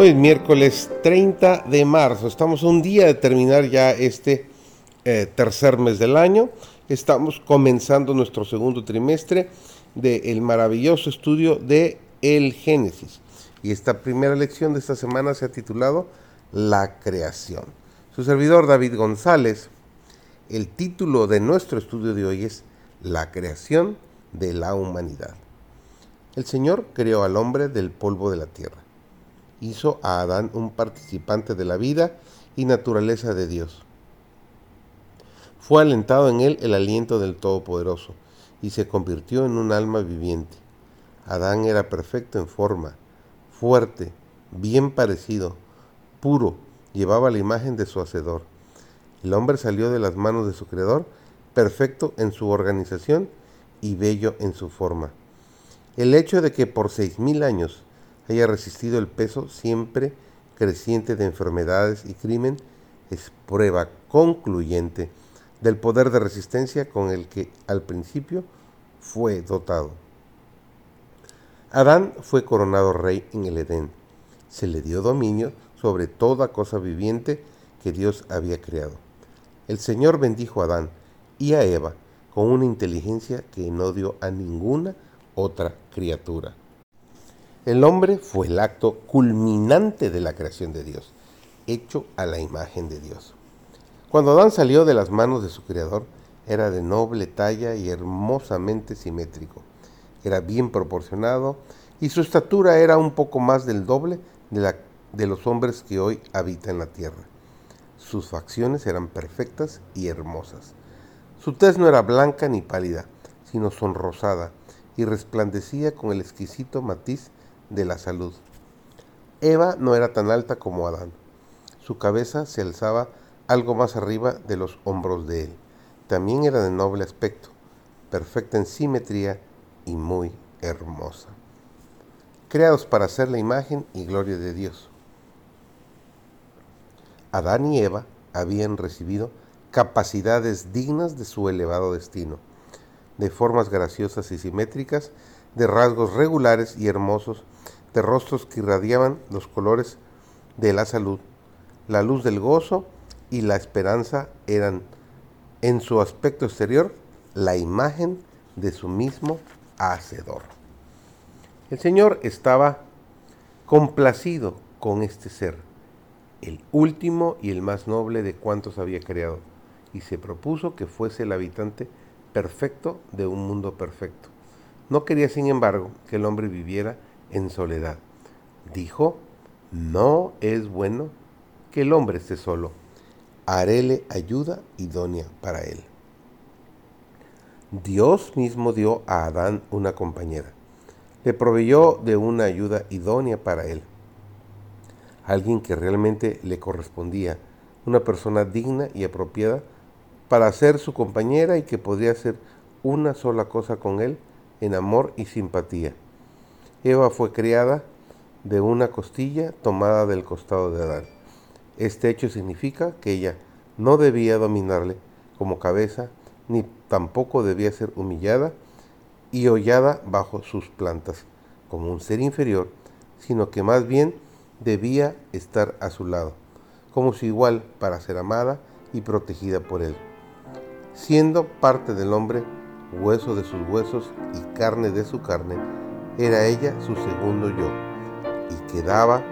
Hoy es miércoles 30 de marzo. Estamos un día de terminar ya este eh, tercer mes del año. Estamos comenzando nuestro segundo trimestre del maravilloso estudio de el Génesis. Y esta primera lección de esta semana se ha titulado La creación. Su servidor David González. El título de nuestro estudio de hoy es La creación de la humanidad. El Señor creó al hombre del polvo de la tierra. Hizo a Adán un participante de la vida y naturaleza de Dios. Fue alentado en él el aliento del Todopoderoso y se convirtió en un alma viviente. Adán era perfecto en forma, fuerte, bien parecido, puro, llevaba la imagen de su Hacedor. El hombre salió de las manos de su Creador, perfecto en su organización y bello en su forma. El hecho de que por seis mil años haya resistido el peso siempre creciente de enfermedades y crimen es prueba concluyente del poder de resistencia con el que al principio fue dotado. Adán fue coronado rey en el Edén. Se le dio dominio sobre toda cosa viviente que Dios había creado. El Señor bendijo a Adán y a Eva con una inteligencia que no dio a ninguna otra criatura. El hombre fue el acto culminante de la creación de Dios, hecho a la imagen de Dios. Cuando Adán salió de las manos de su Creador, era de noble talla y hermosamente simétrico. Era bien proporcionado y su estatura era un poco más del doble de, la, de los hombres que hoy habitan la tierra. Sus facciones eran perfectas y hermosas. Su tez no era blanca ni pálida, sino sonrosada, y resplandecía con el exquisito matiz de la salud. Eva no era tan alta como Adán. Su cabeza se alzaba algo más arriba de los hombros de él. También era de noble aspecto, perfecta en simetría y muy hermosa. Creados para ser la imagen y gloria de Dios. Adán y Eva habían recibido capacidades dignas de su elevado destino de formas graciosas y simétricas, de rasgos regulares y hermosos, de rostros que irradiaban los colores de la salud. La luz del gozo y la esperanza eran en su aspecto exterior la imagen de su mismo Hacedor. El Señor estaba complacido con este ser, el último y el más noble de cuantos había creado, y se propuso que fuese el habitante perfecto de un mundo perfecto. No quería, sin embargo, que el hombre viviera en soledad. Dijo, no es bueno que el hombre esté solo. Haréle ayuda idónea para él. Dios mismo dio a Adán una compañera. Le proveyó de una ayuda idónea para él. Alguien que realmente le correspondía, una persona digna y apropiada para ser su compañera y que podría hacer una sola cosa con él en amor y simpatía. Eva fue criada de una costilla tomada del costado de Adán. Este hecho significa que ella no debía dominarle como cabeza, ni tampoco debía ser humillada y hollada bajo sus plantas como un ser inferior, sino que más bien debía estar a su lado, como su igual para ser amada y protegida por él siendo parte del hombre, hueso de sus huesos y carne de su carne, era ella su segundo yo, y quedaba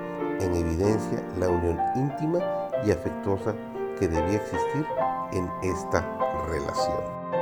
en evidencia la unión íntima y afectuosa que debía existir en esta relación.